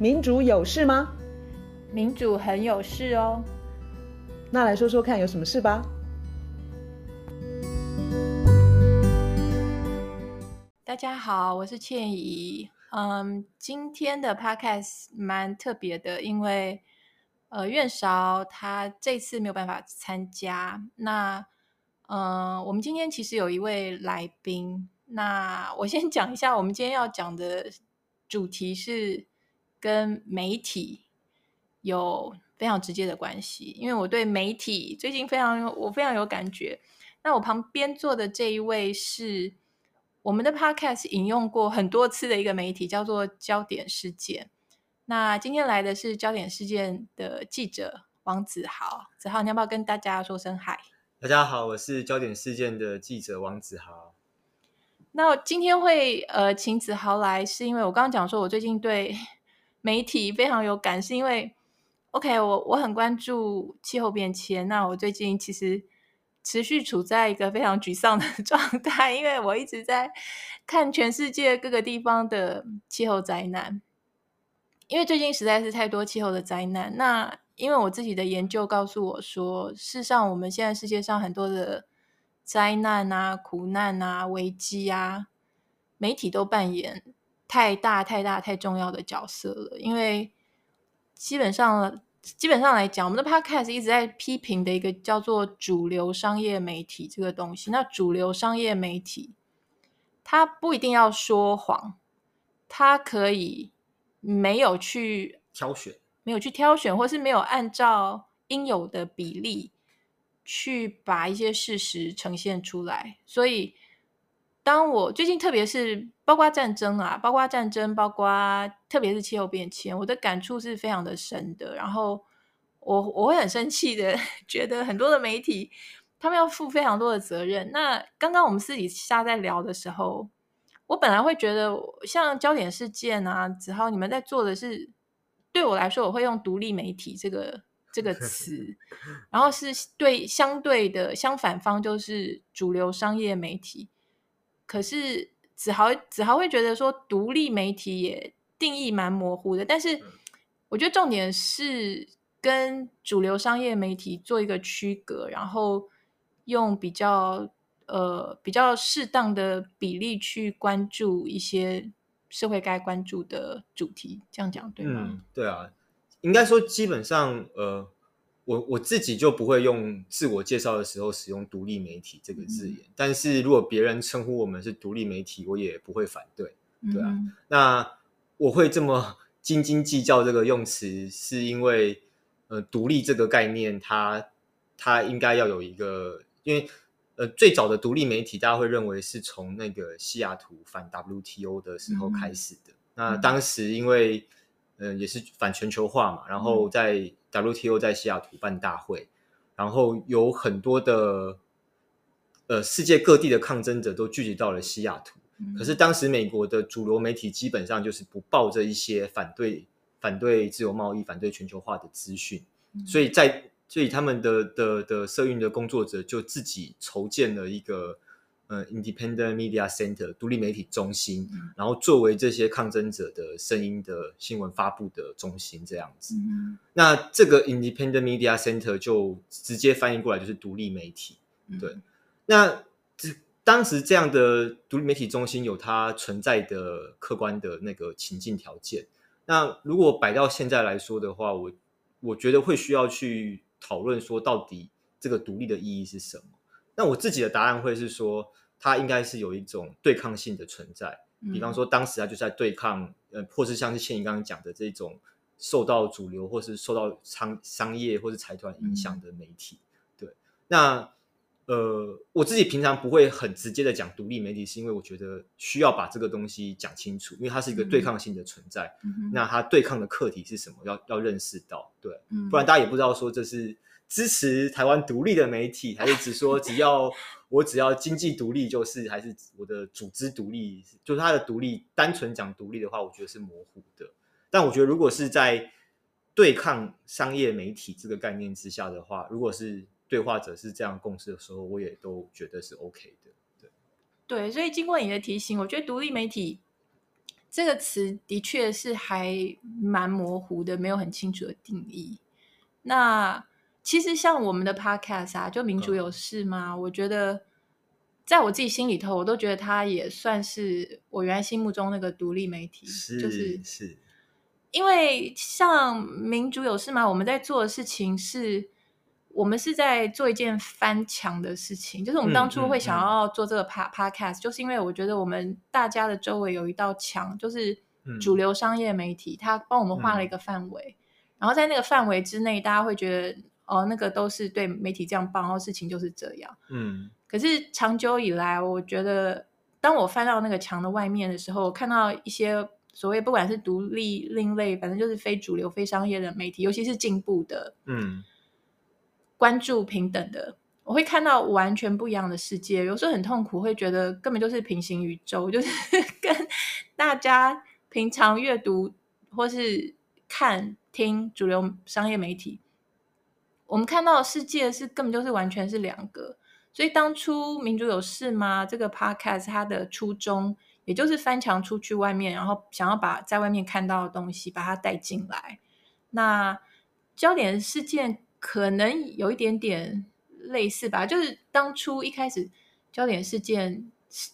民主有事吗？民主很有事哦。那来说说看，有什么事吧？大家好，我是倩怡。嗯，今天的 podcast 蛮特别的，因为呃，院韶他这次没有办法参加。那呃，我们今天其实有一位来宾。那我先讲一下，我们今天要讲的主题是跟媒体有非常直接的关系，因为我对媒体最近非常我非常有感觉。那我旁边坐的这一位是我们的 Podcast 引用过很多次的一个媒体，叫做焦点事件。那今天来的是焦点事件的记者王子豪，子豪，你要不要跟大家说声嗨？大家好，我是焦点事件的记者王子豪。那今天会呃请子豪来，是因为我刚刚讲说，我最近对媒体非常有感，是因为 OK，我我很关注气候变迁。那我最近其实持续处在一个非常沮丧的 状态，因为我一直在看全世界各个地方的气候灾难，因为最近实在是太多气候的灾难。那因为我自己的研究告诉我说，事实上我们现在世界上很多的。灾难啊、苦难啊、危机啊，媒体都扮演太大、太大、太重要的角色了。因为基本上，基本上来讲，我们的 Podcast 一直在批评的一个叫做主流商业媒体这个东西。那主流商业媒体，它不一定要说谎，它可以没有去挑选，没有去挑选，或是没有按照应有的比例。去把一些事实呈现出来，所以当我最近，特别是包括战争啊，包括战争，包括特别是气候变迁，我的感触是非常的深的。然后我我会很生气的，觉得很多的媒体他们要负非常多的责任。那刚刚我们私底下在聊的时候，我本来会觉得像焦点事件啊，子豪你们在做的是，对我来说，我会用独立媒体这个。这个词，然后是对相对的相反方就是主流商业媒体。可是子豪子豪会觉得说独立媒体也定义蛮模糊的，但是我觉得重点是跟主流商业媒体做一个区隔，然后用比较呃比较适当的比例去关注一些社会该关注的主题，这样讲对吗？嗯，对啊。应该说，基本上，呃，我我自己就不会用自我介绍的时候使用“独立媒体”这个字眼。嗯、但是如果别人称呼我们是独立媒体，我也不会反对，对啊。嗯、那我会这么 斤斤计较这个用词，是因为，呃，独立这个概念它，它它应该要有一个，因为，呃，最早的独立媒体，大家会认为是从那个西雅图反 WTO 的时候开始的。嗯、那当时因为嗯，也是反全球化嘛，然后在 WTO 在西雅图办大会，嗯、然后有很多的呃世界各地的抗争者都聚集到了西雅图。嗯、可是当时美国的主流媒体基本上就是不报这一些反对反对自由贸易、反对全球化的资讯，嗯、所以在所以他们的的的社运的工作者就自己筹建了一个。呃，Independent Media Center 独立媒体中心，嗯、然后作为这些抗争者的声音的新闻发布的中心，这样子。嗯、那这个 Independent Media Center 就直接翻译过来就是独立媒体。嗯、对，那这当时这样的独立媒体中心有它存在的客观的那个情境条件。那如果摆到现在来说的话，我我觉得会需要去讨论说，到底这个独立的意义是什么？那我自己的答案会是说。它应该是有一种对抗性的存在，比方说当时它就在对抗，呃，或是像是倩怡刚刚讲的这种受到主流或是受到商商业或是财团影响的媒体。对，那呃，我自己平常不会很直接的讲独立媒体，是因为我觉得需要把这个东西讲清楚，因为它是一个对抗性的存在。那它对抗的课题是什么？要要认识到，对，不然大家也不知道说这是。支持台湾独立的媒体，还是只说只要我只要经济独立就是，还是我的组织独立，就是它的独立，单纯讲独立的话，我觉得是模糊的。但我觉得如果是在对抗商业媒体这个概念之下的话，如果是对话者是这样共识的时候，我也都觉得是 OK 的。对，对，所以经过你的提醒，我觉得独立媒体这个词的确是还蛮模糊的，没有很清楚的定义。那其实像我们的 podcast 啊，就民主有事吗？嗯、我觉得在我自己心里头，我都觉得它也算是我原来心目中那个独立媒体，是就是是。因为像民主有事吗？我们在做的事情是，我们是在做一件翻墙的事情。就是我们当初会想要做这个 podcast，、嗯嗯、就是因为我觉得我们大家的周围有一道墙，就是主流商业媒体，他帮我们画了一个范围，嗯、然后在那个范围之内，大家会觉得哦，那个都是对媒体这样报，然后事情就是这样。嗯。可是长久以来，我觉得当我翻到那个墙的外面的时候，我看到一些。所谓不管是独立、另类，反正就是非主流、非商业的媒体，尤其是进步的，嗯，关注平等的，我会看到完全不一样的世界。有时候很痛苦，会觉得根本就是平行宇宙，就是 跟大家平常阅读或是看听主流商业媒体，我们看到的世界是根本就是完全是两个。所以当初民主有事吗？这个 podcast 它的初衷。也就是翻墙出去外面，然后想要把在外面看到的东西把它带进来。那焦点事件可能有一点点类似吧，就是当初一开始焦点事件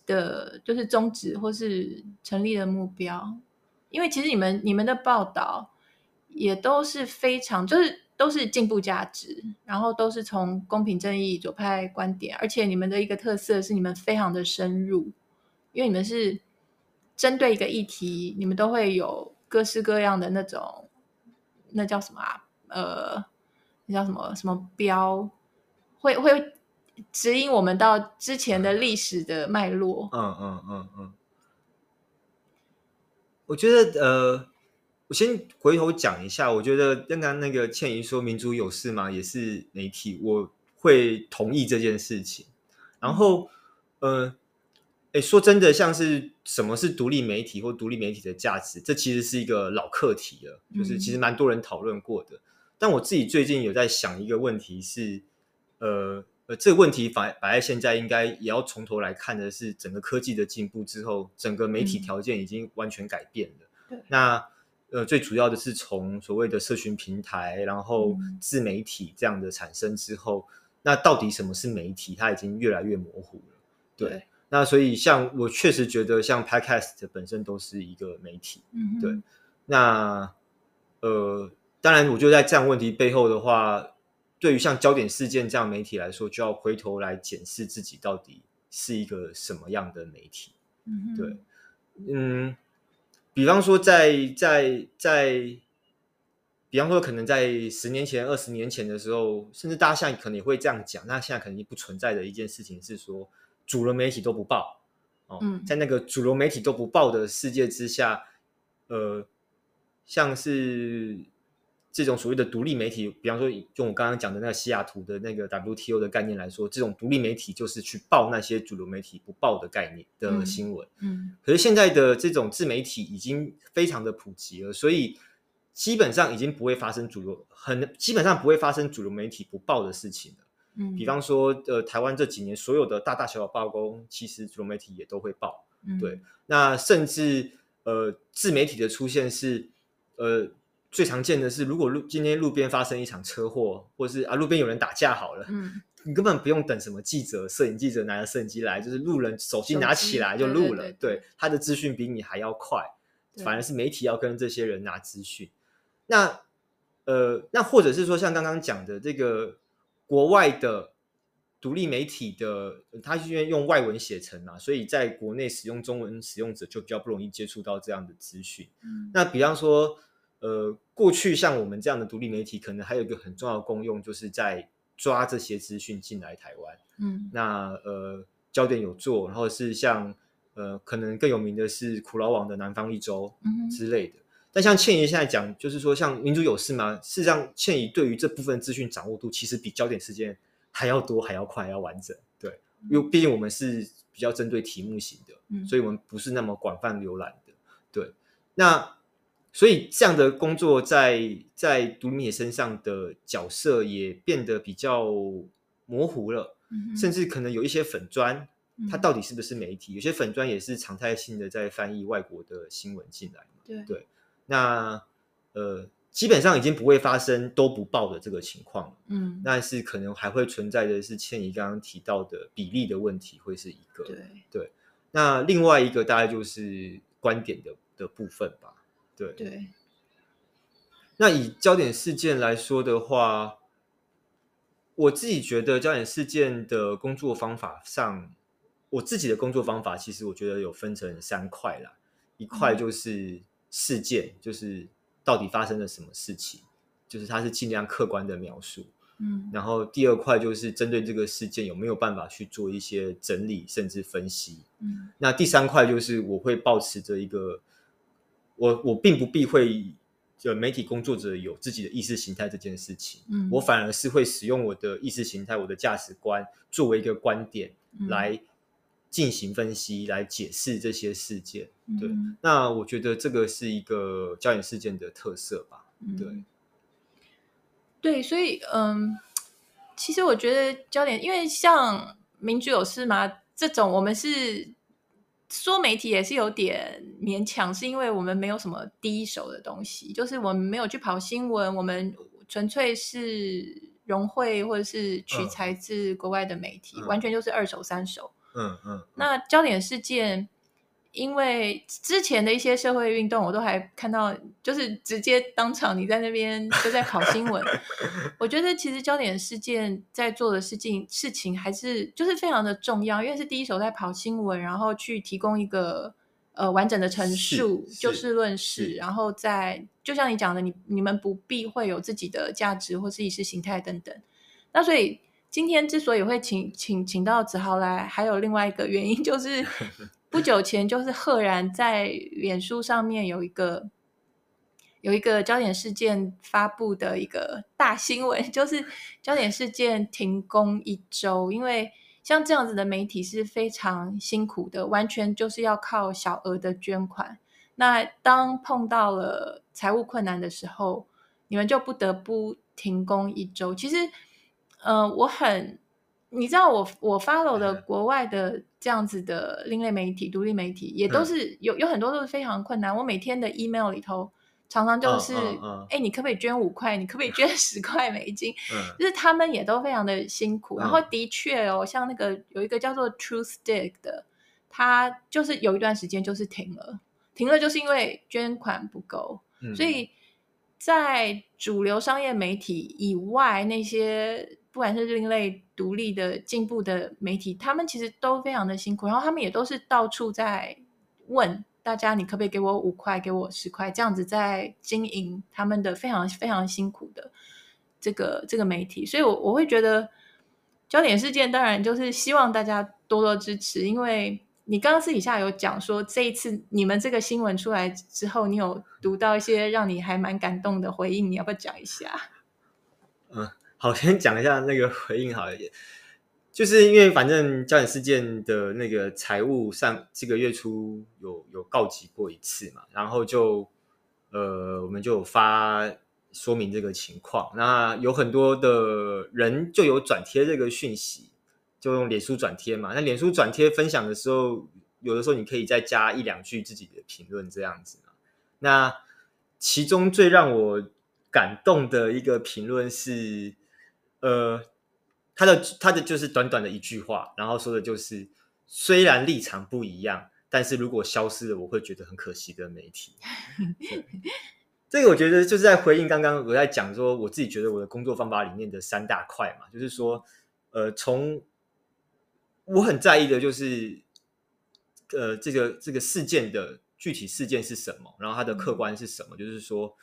的，就是宗旨或是成立的目标。因为其实你们你们的报道也都是非常，就是都是进步价值，然后都是从公平正义左派观点，而且你们的一个特色是你们非常的深入，因为你们是。针对一个议题，你们都会有各式各样的那种，那叫什么啊？呃，那叫什么什么标，会会指引我们到之前的历史的脉络。嗯嗯嗯嗯。我觉得呃，我先回头讲一下，我觉得刚刚那个倩怡说民主有事吗？也是媒体，我会同意这件事情。然后，嗯、呃。诶，说真的，像是什么是独立媒体或独立媒体的价值，这其实是一个老课题了，就是其实蛮多人讨论过的。嗯、但我自己最近有在想一个问题是，呃呃，这个问题摆摆在现在，应该也要从头来看的是，整个科技的进步之后，整个媒体条件已经完全改变了。嗯、那呃，最主要的是从所谓的社群平台，然后自媒体这样的产生之后，嗯、那到底什么是媒体，它已经越来越模糊了。对。对那所以，像我确实觉得，像 Podcast 本身都是一个媒体，嗯哼，对。那呃，当然，我觉得在这样问题背后的话，对于像焦点事件这样媒体来说，就要回头来检视自己到底是一个什么样的媒体，嗯哼，对，嗯，比方说在，在在在，比方说，可能在十年前、二十年前的时候，甚至大家现在可能也会这样讲，那现在肯定不存在的一件事情是说。主流媒体都不报，哦，嗯，在那个主流媒体都不报的世界之下，呃，像是这种所谓的独立媒体，比方说用我刚刚讲的那个西雅图的那个 WTO 的概念来说，这种独立媒体就是去报那些主流媒体不报的概念的新闻，嗯，嗯，可是现在的这种自媒体已经非常的普及了，所以基本上已经不会发生主流很基本上不会发生主流媒体不报的事情了。嗯，比方说，呃，台湾这几年所有的大大小小罢工，其实主流媒体也都会报。嗯，对。那甚至呃，自媒体的出现是，呃，最常见的是，如果路今天路边发生一场车祸，或是啊路边有人打架好了，嗯，你根本不用等什么记者、摄影记者拿着摄影机来，就是路人手机拿起来就录了。对，对，对，对，他的资讯比你还要快，反而是媒体要跟这些人拿资讯。那呃，那或者是说，像刚刚讲的这个。国外的独立媒体的，它因为用外文写成嘛，所以在国内使用中文使用者就比较不容易接触到这样的资讯。嗯，那比方说，呃，过去像我们这样的独立媒体，可能还有一个很重要的功用，就是在抓这些资讯进来台湾。嗯，那呃，焦点有做，然后是像呃，可能更有名的是苦劳网的南方一周之类的。嗯但像倩怡现在讲，就是说，像民主有事吗？事实上，倩怡对于这部分资讯掌握度，其实比焦点事件还要多、还要快、还要完整。对，因为毕竟我们是比较针对题目型的，嗯，所以我们不是那么广泛浏览的。对，那所以这样的工作在在独立野身上的角色也变得比较模糊了，嗯，甚至可能有一些粉砖它到底是不是媒体？有些粉砖也是常态性的在翻译外国的新闻进来嘛。对对，那呃，基本上已经不会发生都不报的这个情况。嗯，但是可能还会存在的是倩怡刚刚提到的比例的问题，会是一个。对对，那另外一个大概就是观点的的部分吧。对对。那以焦点事件来说的话，我自己觉得焦点事件的工作方法上。我自己的工作方法，其实我觉得有分成三块啦。一块就是事件，嗯、就是到底发生了什么事情，就是它是尽量客观的描述。嗯，然后第二块就是针对这个事件有没有办法去做一些整理甚至分析。嗯，那第三块就是我会保持着一个，我我并不避讳，就媒体工作者有自己的意识形态这件事情。嗯，我反而是会使用我的意识形态、我的价值观作为一个观点来。进行分析来解释这些事件，对，嗯、那我觉得这个是一个焦点事件的特色吧，对，嗯、对，所以嗯，其实我觉得焦点，因为像民主有事吗？这种，我们是说媒体也是有点勉强，是因为我们没有什么第一手的东西，就是我们没有去跑新闻，我们纯粹是融汇或者是取材自国外的媒体，嗯、完全就是二手三手。嗯嗯，嗯，那焦点事件，因为之前的一些社会运动，我都还看到，就是直接当场你在那边就在跑新闻。我觉得其实焦点事件在做的事情事情还是就是非常的重要，因为是第一手在跑新闻，然后去提供一个呃完整的陈述，就事论事，然后再就像你讲的，你你们不必会有自己的价值或是意识形态等等。那所以。今天之所以会请请请到子豪来，还有另外一个原因，就是不久前就是赫然在脸书上面有一个有一个焦点事件发布的一个大新闻，就是焦点事件停工一周，因为像这样子的媒体是非常辛苦的，完全就是要靠小额的捐款。那当碰到了财务困难的时候，你们就不得不停工一周。其实。嗯、呃，我很，你知道我我 follow 的国外的这样子的另类媒体、独立媒体，也都是有有很多都是非常困难。我每天的 email 里头，常常就是，哎、uh, uh, uh. 欸，你可不可以捐五块？你可不可以捐 十块美金？就是他们也都非常的辛苦。然后的确哦，像那个有一个叫做 Truthdig 的，他就是有一段时间就是停了，停了就是因为捐款不够，所以在主流商业媒体以外那些。不管是另类、独立的、进步的媒体，他们其实都非常的辛苦，然后他们也都是到处在问大家：“你可不可以给我五块，给我十块？”这样子在经营他们的非常非常辛苦的这个这个媒体。所以我，我会觉得焦点事件当然就是希望大家多多支持，因为你刚刚私底下有讲说，这一次你们这个新闻出来之后，你有读到一些让你还蛮感动的回应，你要不要讲一下？好，先讲一下那个回应好一点，就是因为反正焦点事件的那个财务上这个月初有有告急过一次嘛，然后就呃我们就有发说明这个情况，那有很多的人就有转贴这个讯息，就用脸书转贴嘛，那脸书转贴分享的时候，有的时候你可以再加一两句自己的评论这样子嘛，那其中最让我感动的一个评论是。呃，他的他的就是短短的一句话，然后说的就是，虽然立场不一样，但是如果消失了，我会觉得很可惜的媒体。这个我觉得就是在回应刚刚我在讲说，我自己觉得我的工作方法里面的三大块嘛，就是说，呃，从我很在意的就是，呃，这个这个事件的具体事件是什么，然后它的客观是什么，嗯、就是说。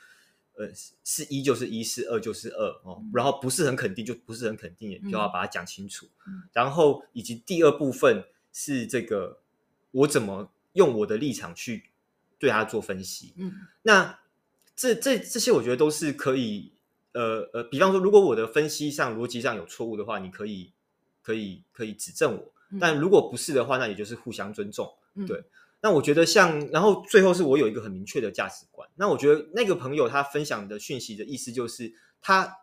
呃，是一就是一，是二就是二哦，嗯、然后不是很肯定就不是很肯定，也就要把它讲清楚。嗯、然后以及第二部分是这个，我怎么用我的立场去对他做分析。嗯，那这这这些我觉得都是可以，呃呃，比方说，如果我的分析上逻辑上有错误的话，你可以可以可以指正我。嗯、但如果不是的话，那也就是互相尊重。嗯、对。那我觉得像，然后最后是我有一个很明确的价值观。那我觉得那个朋友他分享的讯息的意思就是，他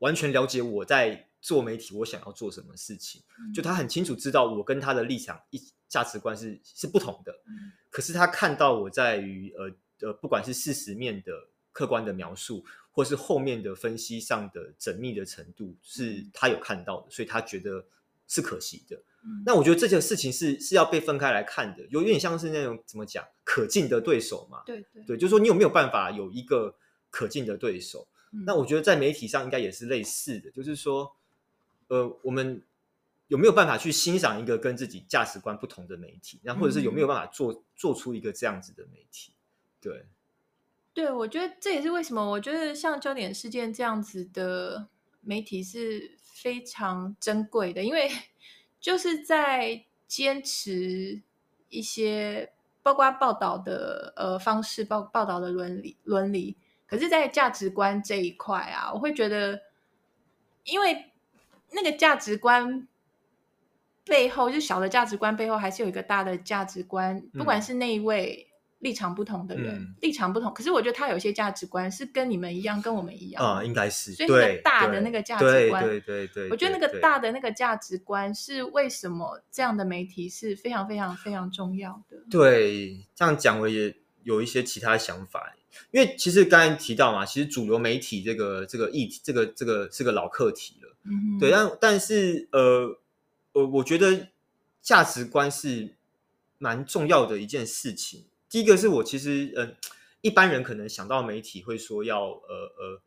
完全了解我在做媒体，我想要做什么事情，嗯就他很清楚知道我跟他的立场一价值观是是不同的，嗯可是他看到我在于呃呃，不管是事实面的客观的描述，或是后面的分析上的缜密的程度，是他有看到的，所以他觉得是可惜的。嗯那我觉得这件事情是是要被分开来看的，有点像是那种怎么讲可敬的对手嘛？对对对，就是说你有没有办法有一个可敬的对手？嗯那我觉得在媒体上应该也是类似的，就是说，呃，我们有没有办法去欣赏一个跟自己价值观不同的媒体，那或者是有没有办法做做出一个这样子的媒体？对，对，我觉得这也是为什么我觉得像焦点事件这样子的媒体是非常珍贵的，因为就是在坚持一些包括报道的呃方式、报报道的伦理伦理，可是，在价值观这一块啊，我会觉得，因为那个价值观背后，就小的价值观背后，还是有一个大的价值观，不管是那一位。立场不同的人，嗯、立场不同，可是我觉得他有些价值观是跟你们一样，跟我们一样啊、呃，应该是。所以那个大的那个价值观，对对对，对，我觉得那个大的那个价值观是为什么这样的媒体是非常非常非常重要的。对，这样讲我也有一些其他想法，因为其实刚才提到嘛，其实主流媒体这个这个议题，这个这个是个老课题了。嗯，对，但但是呃呃，我觉得价值观是蛮重要的一件事情。第一个是我其实，嗯、呃，一般人可能想到媒体会说要，呃呃，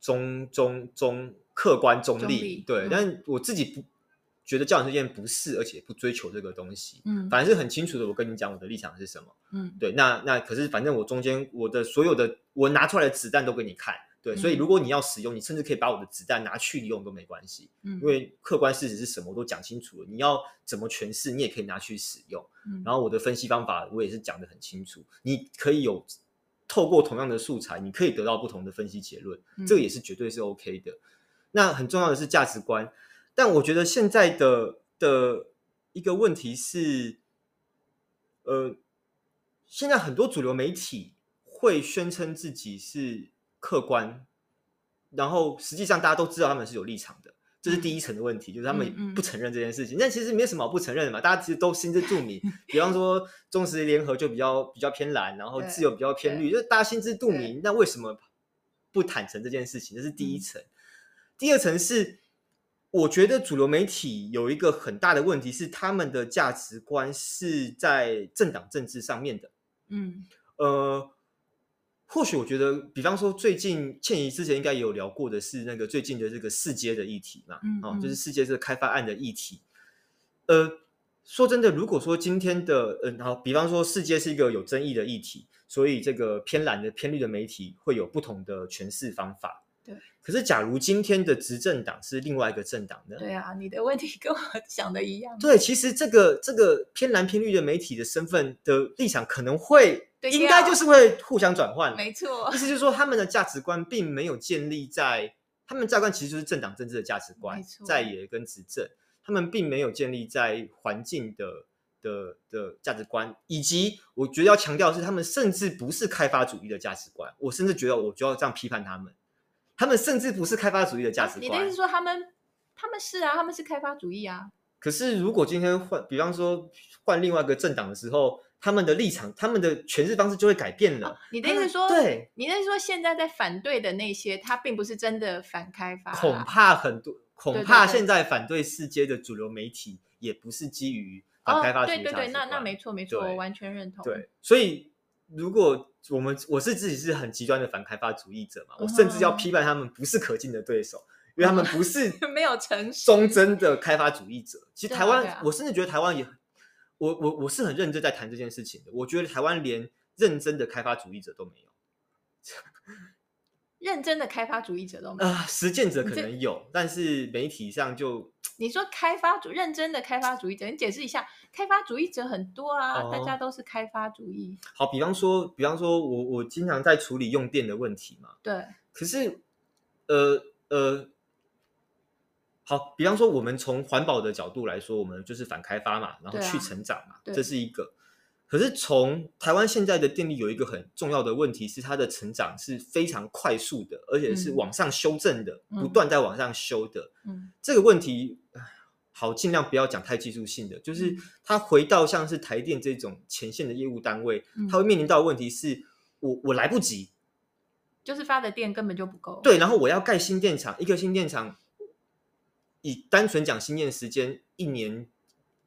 中中中客观中立，对、嗯，但我自己不觉得教养这件不是，而且不追求这个东西，嗯，反正是很清楚的，我跟你讲我的立场是什么，嗯，对，那那可是反正我中间我的所有的我拿出来的子弹都给你看，对，嗯、所以如果你要使用，你甚至可以把我的子弹拿去用都没关系，嗯，因为客观事实是什么我都讲清楚了，你要怎么诠释，你也可以拿去使用。嗯、然后我的分析方法我也是讲得很清楚，你可以有透过同样的素材，你可以得到不同的分析结论，嗯、这个也是绝对是 OK 的。那很重要的是价值观，但我觉得现在的的一个问题是，呃，现在很多主流媒体会宣称自己是客观，然后实际上大家都知道他们是有立场的。这是第一层的问题，就是他们不承认这件事情。但、其实没什么不承认的嘛，大家其实都心知肚明。比方说中时联合就比较比较偏蓝，然后自由比较偏绿，就是大家心知肚明。那为什么不坦诚这件事情？这是第一层。嗯、第二层是，我觉得主流媒体有一个很大的问题是，他们的价值观是在政党政治上面的。嗯，呃。或许我觉得，比方说最近倩怡之前应该也有聊过的是那个最近的这个世界的议题嘛，嗯，嗯，哦，就是世界这个开发案的议题。呃，说真的，如果说今天的，呃，然后比方说世界是一个有争议的议题，所以这个偏蓝的偏绿的媒体会有不同的诠释方法。对。可是，假如今天的执政党是另外一个政党呢？对啊，你的问题跟我 想的一样。对，其实这个这个偏蓝偏绿的媒体的身份的立场可能会。应该就是会互相转换，没错。意思就是说，他们的价值观并没有建立在他们价值观，其实就是政党政治的价值观，在野跟执政，他们并没有建立在环境的的的价值观，以及我觉得要强调的是，他们甚至不是开发主义的价值观。我甚至觉得，我就要这样批判他们，他们甚至不是开发主义的价值观。你的意思是说，他们他们是啊，他们是开发主义啊。可是，如果今天换，比方说换另外一个政党的时候。他们的立场，他们的诠释方式就会改变了。哦、你的意思说，对，你的意思说，现在在反对的那些，他并不是真的反开发、啊。恐怕很多，恐怕现在反对世界的主流媒体，也不是基于反开发主义、哦。对对对，那那没错没错，我完全认同。对，所以如果我们我是自己是很极端的反开发主义者嘛，我甚至要批判他们不是可敬的对手，嗯、因为他们不是 没有诚实忠贞的开发主义者。其实台湾，我甚至觉得台湾也。我我我是很认真在谈这件事情的。我觉得台湾连认真的开发主义者都没有，认真的开发主义者都没有。实践者可能有，但是媒体上就 你说开发主认真的开发主义者，你解释一下，开发主义者很多啊，哦、大家都是开发主义。好，比方说，比方说我我经常在处理用电的问题嘛，对。可是，呃呃。好，比方说，我们从环保的角度来说，我们就是反开发嘛，然后去成长嘛，啊、这是一个。可是从台湾现在的电力有一个很重要的问题是，它的成长是非常快速的，而且是往上修正的，嗯、不断在往上修的。嗯，这个问题，好，尽量不要讲太技术性的，就是它回到像是台电这种前线的业务单位，它会面临到的问题是我我来不及，就是发的电根本就不够。对，然后我要盖新电厂，一个新电厂，以单纯讲新建时间，一年。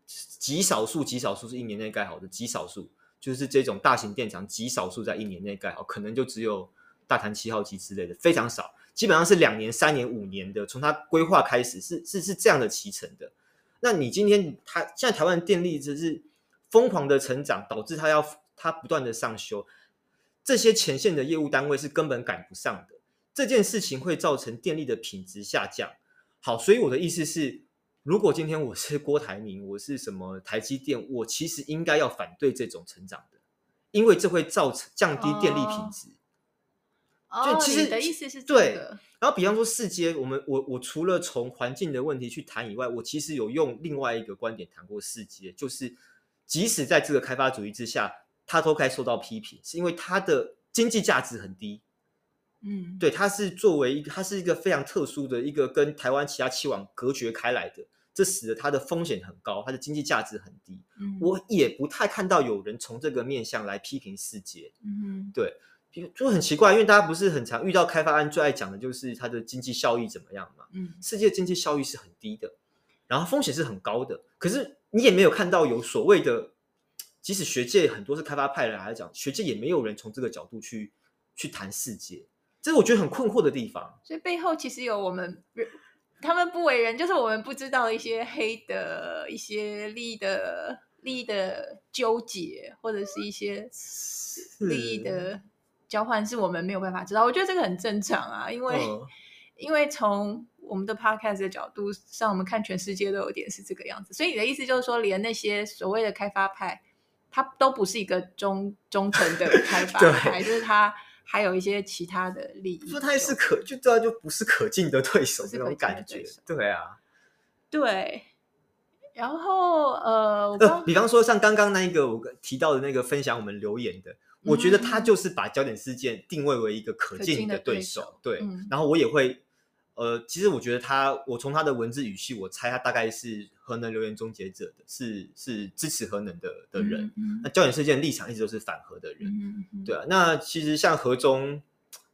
极少数，极少数是一年内盖好的，极少数就是这种大型电厂，极少数在一年内盖好，可能就只有大潭七号机之类的，非常少，基本上是两年、三年、五年的，从它规划开始是是是这样的期程的。那你今天它现在台湾电力只是疯狂的成长，导致它要它不断的上修，这些前线的业务单位是根本赶不上的，这件事情会造成电力的品质下降。好，所以我的意思是。如果今天我是郭台铭，我是什么台积电，我其实应该要反对这种成长的，因为这会造成降低电力品质。哦，其实你的意思是、这个、对。然后，比方说四阶，我们我我除了从环境的问题去谈以外，我其实有用另外一个观点谈过四阶，就是即使在这个开发主义之下，它都该受到批评，是因为它的经济价值很低。嗯，对，它是作为一个，它是一个非常特殊的一个跟台湾其他气网隔绝开来的。这使得它的风险很高，它的经济价值很低。嗯，我也不太看到有人从这个面向来批评世界。嗯，对，就很奇怪，因为大家不是很常遇到开发案最爱讲的就是它的经济效益怎么样嘛？嗯，世界经济效益是很低的，然后风险是很高的。可是你也没有看到有所谓的，即使学界很多是开发派人来讲，学界也没有人从这个角度去去谈四阶，这是我觉得很困惑的地方。所以背后其实有我们。他们不为人，就是我们不知道一些黑的一些利益的利益的纠结，或者是一些利益的交换，是我们没有办法知道。我觉得这个很正常啊，因为、哦、因为从我们的 podcast 的角度上，我们看全世界都有点是这个样子。所以你的意思就是说，连那些所谓的开发派，他都不是一个忠忠诚的开发 派，就是他。还有一些其他的利益，说他也是可，就这就不是可敬的对手，那种感觉，对啊，对。然后呃，我呃，比方说像刚刚那一个我提到的那个分享我们留言的，嗯、我觉得他就是把焦点事件定位为一个可敬的对手，对、嗯。然后我也会。呃，其实我觉得他，我从他的文字语气，我猜他大概是核能留言终结者的，是是支持核能的的人。嗯嗯、那焦点事件立场一直都是反核的人，对啊。那其实像核中，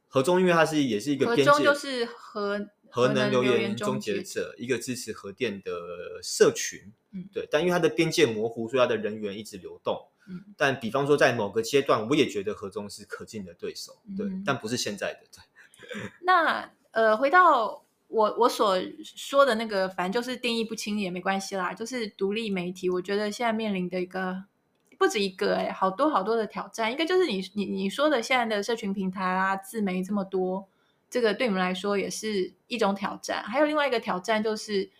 核中因为他是也是一个边界，就是核核能留言终结者，一个支持核电的社群。嗯，对。但因为它的边界模糊，所以他的人员一直流动。嗯。但比方说，在某个阶段，我也觉得核中是可敬的对手，对。嗯、但不是现在的，对。那。呃，回到我我所说的那个，反正就是定义不清也没关系啦。就是独立媒体，我觉得现在面临的一个不止一个哎，好多好多的挑战。一个就是你你你说的现在的社群平台啊，自媒这么多，这个对你们来说也是一种挑战。还有另外一个挑战就是，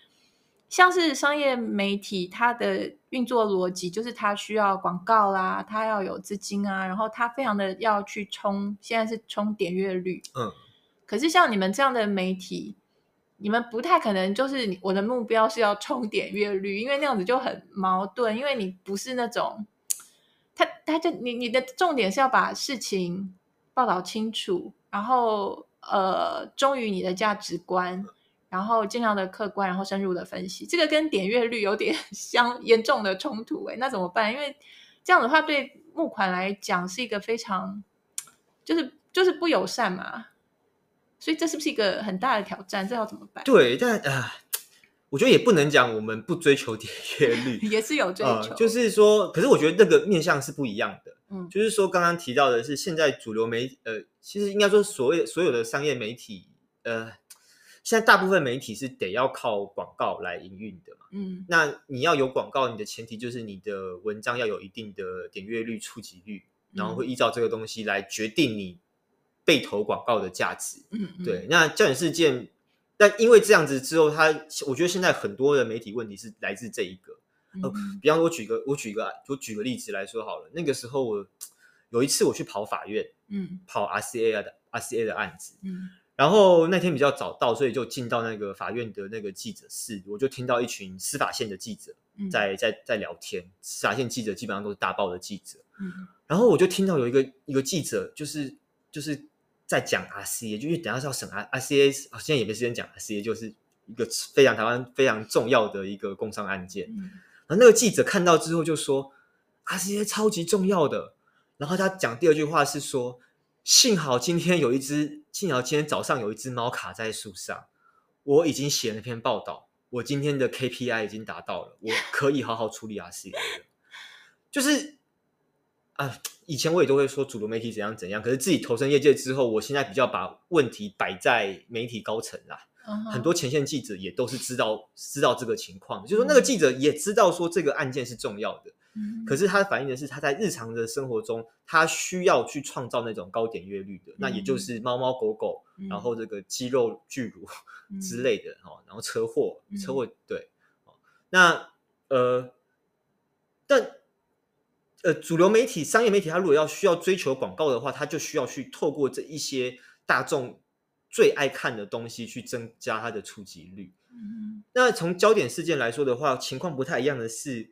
像是商业媒体，它的运作逻辑就是它需要广告啦，它要有资金啊，然后它非常的要去冲，现在是冲点阅率，嗯。可是像你们这样的媒体，你们不太可能就是我的目标是要冲点阅率，因为那样子就很矛盾，因为你不是那种，他他就你你的重点是要把事情报道清楚，然后呃忠于你的价值观，然后尽量的客观，然后深入的分析，这个跟点阅率有点 相严重的冲突诶，那怎么办？因为这样的话对募款来讲是一个非常就是就是不友善嘛。所以这是不是一个很大的挑战？这要怎么办？对，但啊、呃，我觉得也不能讲我们不追求点阅率，也是有追求、呃。就是说，可是我觉得那个面向是不一样的。嗯，就是说，刚刚提到的是现在主流媒呃，其实应该说所谓所有的商业媒体，呃，现在大部分媒体是得要靠广告来营运的嘛。嗯，那你要有广告，你的前提就是你的文章要有一定的点阅率、触及率，然后会依照这个东西来决定你。被投广告的价值，嗯，嗯，对。那焦点事件，但因为这样子之后，他我觉得现在很多的媒体问题是来自这一个。嗯、呃，比方说，我举个我举个我举个例子来说好了。那个时候我有一次我去跑法院，嗯，跑 RCA 的 RCA 的案子，嗯，然后那天比较早到，所以就进到那个法院的那个记者室，我就听到一群司法线的记者在、嗯、在在聊天。司法线记者基本上都是大报的记者，嗯，然后我就听到有一个一个记者就是就是在讲 RCA，就因为等下是要审 RCA，现在也没时间讲 RCA，就是一个非常台湾非常重要的一个工商案件。嗯、然后那个记者看到之后就说 RCA 超级重要的。然后他讲第二句话是说：“幸好今天有一只，幸好今天早上有一只猫卡在树上，我已经写了篇报道，我今天的 KPI 已经达到了，我可以好好处理 RCA 了。就是啊，以前我也都会说主流媒体怎样怎样，可是自己投身业界之后，我现在比较把问题摆在媒体高层啦。Uh -huh. 很多前线记者也都是知道知道这个情况，就是说那个记者也知道说这个案件是重要的。”可是他反映的是他在日常的生活中，他需要去创造那种高点阅率的，嗯、那也就是猫猫狗狗、嗯，然后这个肌肉巨乳之类的哈、嗯，然后车祸车祸对，那呃，但呃主流媒体、商业媒体，它如果要需要追求广告的话，它就需要去透过这一些大众最爱看的东西去增加它的触及率。嗯，那从焦点事件来说的话，情况不太一样的是。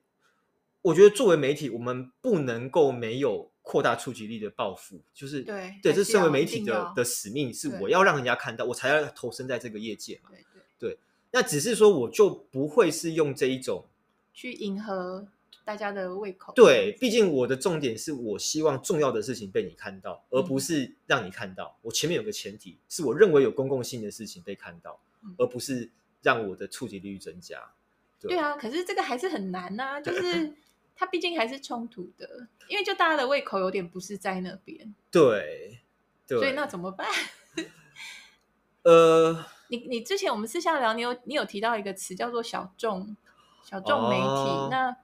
我觉得作为媒体，我们不能够没有扩大触及力的抱负，就是对对，这身为媒体的的使命是我要让人家看到，我才要投身在这个业界嘛。对对对，那只是说我就不会是用这一种去迎合大家的胃口。对，毕竟我的重点是我希望重要的事情被你看到，而不是让你看到。我前面有个前提，是我认为有公共性的事情被看到，而不是让我的触及率增加。对，对啊，可是这个还是很难呐、啊，就是。它毕竟还是冲突的，因为就大家的胃口有点不是在那边。对，对，所以那怎么办？呃，你你之前我们私下聊，你有你有提到一个词叫做小众小众媒体，哦、那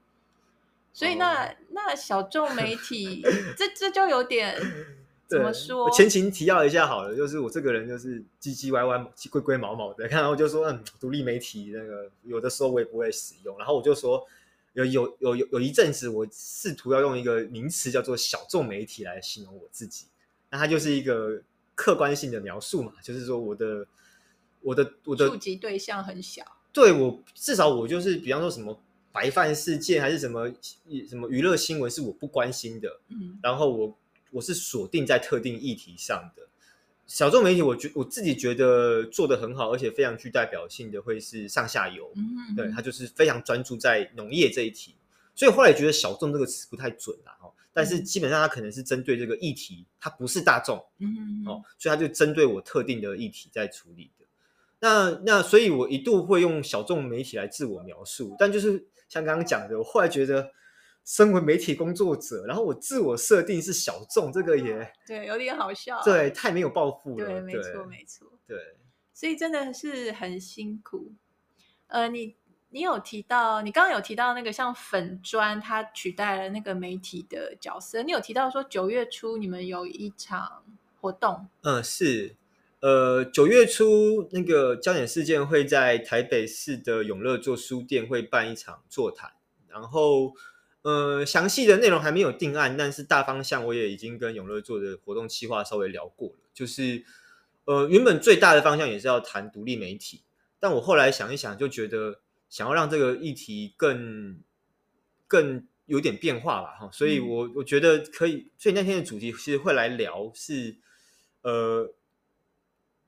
所以那、哦、那小众媒体这这就有点 怎么说？前情提要一下好了，就是我这个人就是唧唧歪歪、龟龟毛毛的，然后我就说嗯，独立媒体那个有的时候我也不会使用，然后我就说。有有有有有一阵子，我试图要用一个名词叫做“小众媒体”来形容我自己，那它就是一个客观性的描述嘛，就是说我的我的我的触及对象很小，对，我至少我就是，比方说什么白饭事件还是什么什么娱乐新闻是我不关心的，嗯，然后我我是锁定在特定议题上的。小众媒体，我觉我自己觉得做的很好，而且非常具代表性的会是上下游，嗯嗯对，他就是非常专注在农业这一题，所以后来觉得小众这个词不太准了哦。但是基本上它可能是针对这个议题，它不是大众，嗯哦，所以它就针对我特定的议题在处理的。那那所以，我一度会用小众媒体来自我描述，但就是像刚刚讲的，我后来觉得。身为媒体工作者，然后我自我设定是小众，这个也对，有点好笑，对，太没有抱负了，对，没错，没错，对，所以真的是很辛苦。呃，你你有提到，你刚刚有提到那个像粉砖，它取代了那个媒体的角色。你有提到说九月初你们有一场活动，嗯，是，呃，九月初那个焦点事件会在台北市的永乐座书店会办一场座谈，然后。呃，详细的内容还没有定案，但是大方向我也已经跟永乐做的活动企划稍微聊过了。就是，呃，原本最大的方向也是要谈独立媒体，但我后来想一想，就觉得想要让这个议题更更有点变化吧，哈，所以我我觉得可以，所以那天的主题其实会来聊是，呃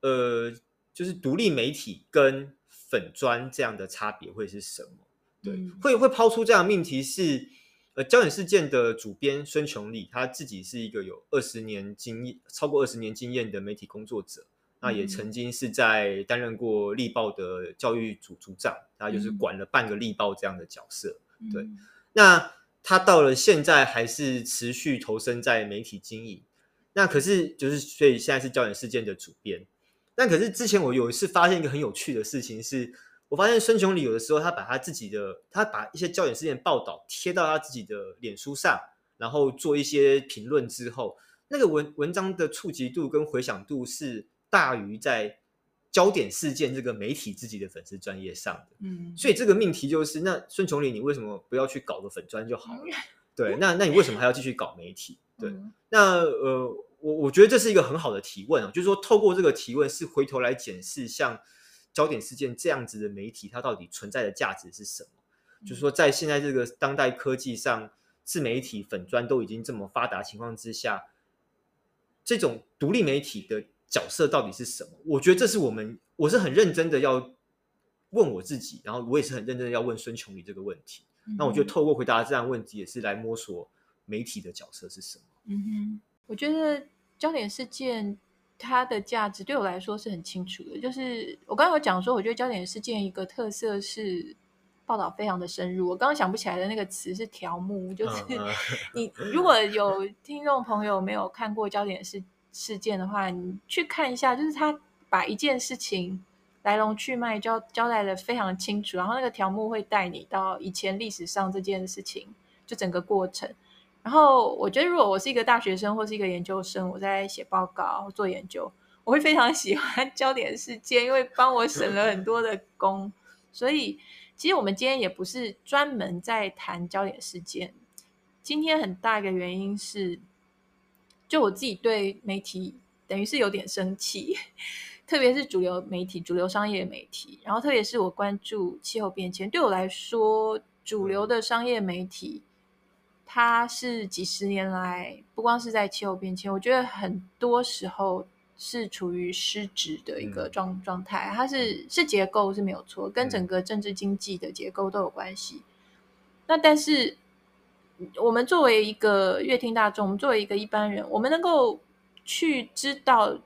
呃，就是独立媒体跟粉砖这样的差别会是什么？对，嗯、会会抛出这样的命题是。呃，焦点事件的主编孙琼丽，他自己是一个有二十年经验、超过二十年经验的媒体工作者，那也曾经是在担任过《力报》的教育组组长，他就是管了半个《力报》这样的角色。对，那他到了现在还是持续投身在媒体经营。那可是就是，所以现在是焦点事件的主编。但可是之前我有一次发现一个很有趣的事情是。我发现孙琼里有的时候，他把他自己的，他把一些焦点事件报道贴到他自己的脸书上，然后做一些评论之后，那个文文章的触及度跟回响度是大于在焦点事件这个媒体自己的粉丝专业上的。嗯，所以这个命题就是，那孙琼里，你为什么不要去搞个粉专就好了？对，那那你为什么还要继续搞媒体？对，那呃，我我觉得这是一个很好的提问啊，就是说透过这个提问，是回头来检视像焦点事件这样子的媒体，它到底存在的价值是什么？嗯、就是说，在现在这个当代科技上，自媒体粉砖都已经这么发达情况之下，这种独立媒体的角色到底是什么？我觉得这是我们，我是很认真的要问我自己，然后我也是很认真的要问孙琼宇这个问题。嗯、那我觉得透过回答这样问题，也是来摸索媒体的角色是什么。嗯哼，我觉得焦点事件它的价值对我来说是很清楚的。就是我刚刚有讲说，我觉得焦点事件一个特色是报道非常的深入。我刚刚想不起来的那个词是条目，就是 你如果有听众朋友没有看过焦点事事件的话，你去看一下，就是他把一件事情来龙去脉交交代的非常清楚，然后那个条目会带你到以前历史上这件事情就整个过程。然后我觉得，如果我是一个大学生或是一个研究生，我在写报告做研究，我会非常 喜欢焦点事件，因为帮我省了很多的工。所以，其实我们今天也不是专门在谈焦点事件。今天很大一个原因是，就我自己对媒体等于是有点生气，特别是主流媒体、主流商业媒体，然后特别是我关注气候变迁，对我来说，主流的商业媒体。它是几十年来，不光是在气候变迁，我觉得很多时候是处于失职的一个状状态。它是是结构是没有错，跟整个政治经济的结构都有关系。那但是我们作为一个乐听大众，我们作为一个一般人，我们能够去知道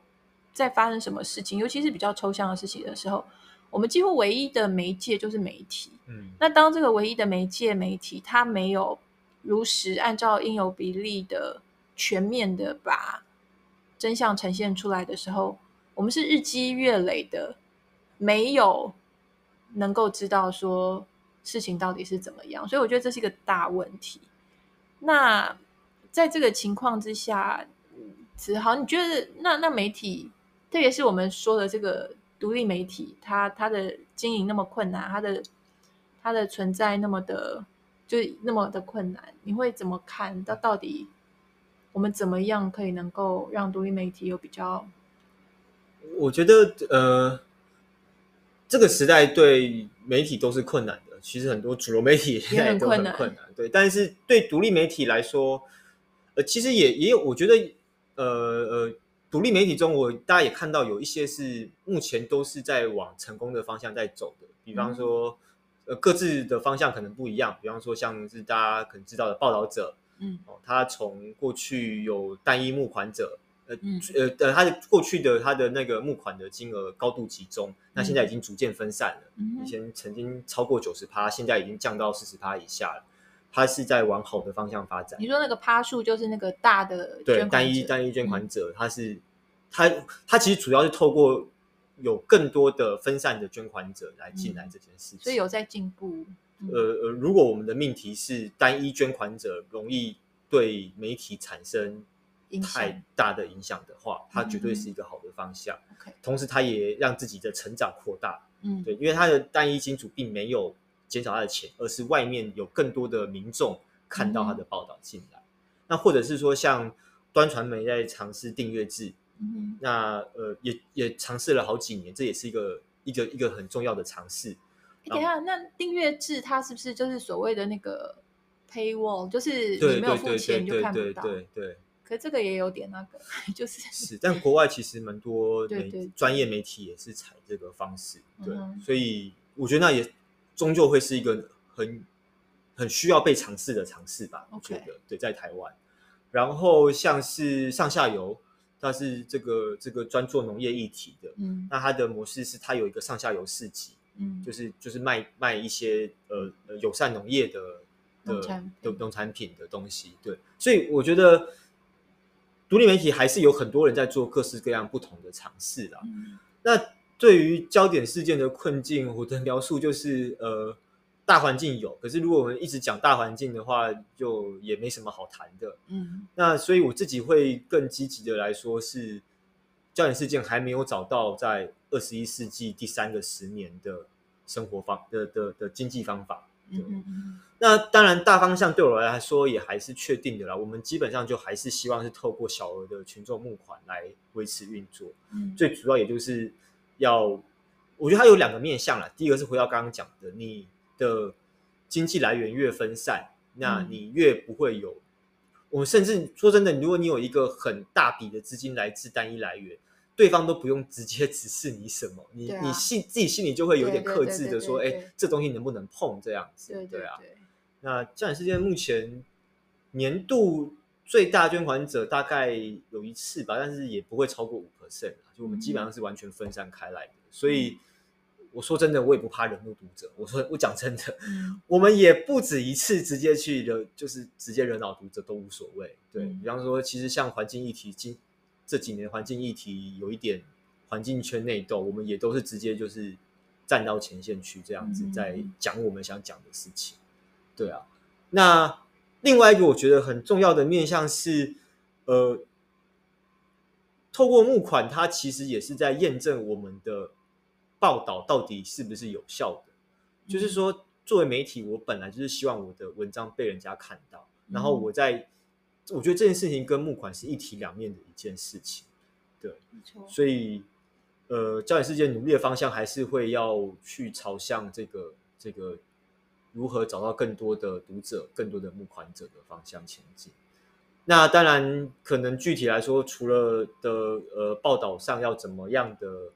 在发生什么事情，尤其是比较抽象的事情的时候，我们几乎唯一的媒介就是媒体。嗯，那当这个唯一的媒介媒体它没有。如实按照应有比例的全面的把真相呈现出来的时候，我们是日积月累的没有能够知道说事情到底是怎么样，所以我觉得这是一个大问题。那在这个情况之下，子豪，你觉得那那媒体，特别是我们说的这个独立媒体，它它的经营那么困难，它的它的存在那么的。就那么的困难，你会怎么看？到到底我们怎么样可以能够让独立媒体有比较？我觉得，呃，这个时代对媒体都是困难的。其实很多主流媒体现在都很困难，困难对。但是对独立媒体来说，呃，其实也也有，我觉得，呃呃，独立媒体中，我大家也看到有一些是目前都是在往成功的方向在走的，比方说。嗯呃，各自的方向可能不一样。比方说，像是大家可能知道的报道者，嗯，哦，他从过去有单一募款者，呃，嗯、呃，呃，他的过去的他的那个募款的金额高度集中，嗯、那现在已经逐渐分散了。嗯、以前曾经超过九十趴，现在已经降到四十趴以下了。他是在往好的方向发展。你说那个趴数就是那个大的对单一单一捐款者，他是他他其实主要是透过。有更多的分散的捐款者来进来这件事情，所以有在进步。呃呃，如果我们的命题是单一捐款者容易对媒体产生太大的影响的话，它绝对是一个好的方向。同时，它也让自己的成长扩大。嗯，对，因为它的单一金主并没有减少他的钱，而是外面有更多的民众看到他的报道进来。那或者是说，像端传媒在尝试订阅制。嗯、那呃，也也尝试了好几年，这也是一个一个一个很重要的尝试。等一下，那订阅制它是不是就是所谓的那个 paywall，就是你没有付钱就看不到？对对，对，对，对。可这个也有点那个，就是是，但国外其实蛮多 媒专业媒体也是采这个方式，对，嗯、所以我觉得那也终究会是一个很很需要被尝试的尝试吧。我觉得对，在台湾，然后像是上下游。它是这个这个专做农业议题的，嗯，那它的模式是它有一个上下游市集，嗯，就是就是卖卖一些呃友善农业的的的农产品的东西，对，所以我觉得独立媒体还是有很多人在做各式各样不同的尝试啦。嗯，那对于焦点事件的困境，我的描述就是呃。大环境有，可是如果我们一直讲大环境的话，就也没什么好谈的。嗯，那所以我自己会更积极的来说，是焦点事件还没有找到在二十一世纪第三个十年的生活方的的的经济方法。嗯嗯，那当然，大方向对我来说也还是确定的啦。我们基本上就还是希望是透过小额的群众募款来维持运作。嗯，最主要也就是要，我觉得它有两个面向啦。第一个是回到刚刚讲的，你的经济来源越分散，那你越不会有。嗯、我甚至说真的，如果你有一个很大笔的资金来自单一来源，对方都不用直接指示你什么，你、啊、你心自己心里就会有点克制的说，哎，这东西能不能碰这样子？对，对，对，对啊。那焦点事件目前年度最大捐款者大概有一次吧，但是也不会超过五 percent，就我们基本上是完全分散开来的。嗯、所以我说真的，我也不怕惹怒读者。我说我讲真的，嗯、我们也不止一次直接去惹，就是直接惹恼读者都无所谓。对、嗯、比方说，其实像环境议题，今这几年环境议题有一点环境圈内斗，我们也都是直接就是站到前线去这样子，在讲我们想讲的事情。对啊，那另外一个我觉得很重要的面向是，呃，透过募款，它其实也是在验证我们的报道到底是不是有效的。嗯、就是说，作为媒体，我本来就是希望我的文章被人家看到，嗯、然后我在，我觉得这件事情跟募款是一体两面的一件事情。对。所以，呃，焦点事件努力的方向还是会要去朝向这个这个。如何找到更多的读者、更多的募款者的方向前进？那当然，可能具体来说，除了的呃报道上要怎么样的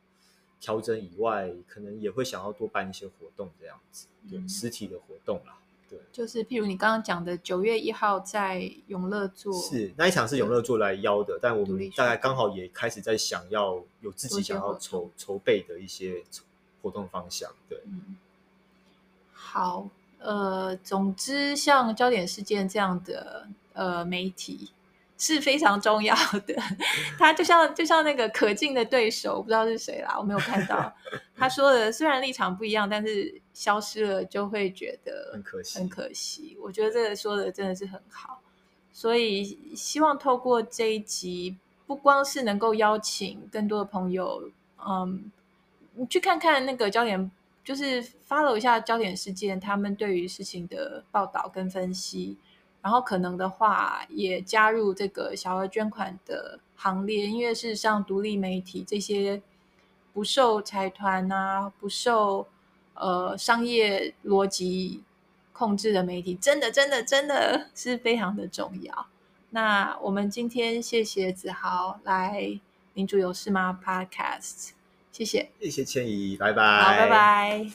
调整以外，可能也会想要多办一些活动，这样子，对，嗯、实体的活动啦。对，就是譬如你刚刚讲的九月一号在永乐做，是那一场是永乐做来邀的，但我们大概刚好也开始在想要有自己想要筹筹备的一些活动方向。对，嗯、好。呃，总之，像焦点事件这样的呃媒体是非常重要的。他就像就像那个可敬的对手，我不知道是谁啦，我没有看到。他说的虽然立场不一样，但是消失了就会觉得很可惜，很可惜。我觉得这个说的真的是很好，所以希望透过这一集，不光是能够邀请更多的朋友，嗯，你去看看那个焦点。就是 follow 一下焦点事件，他们对于事情的报道跟分析，然后可能的话也加入这个小额捐款的行列，因为事实上独立媒体这些不受财团啊、不受呃商业逻辑控制的媒体，真的真的真的是非常的重要。那我们今天谢谢子豪来民主有事吗 Podcast。谢谢，谢谢千怡，拜拜，好，拜拜。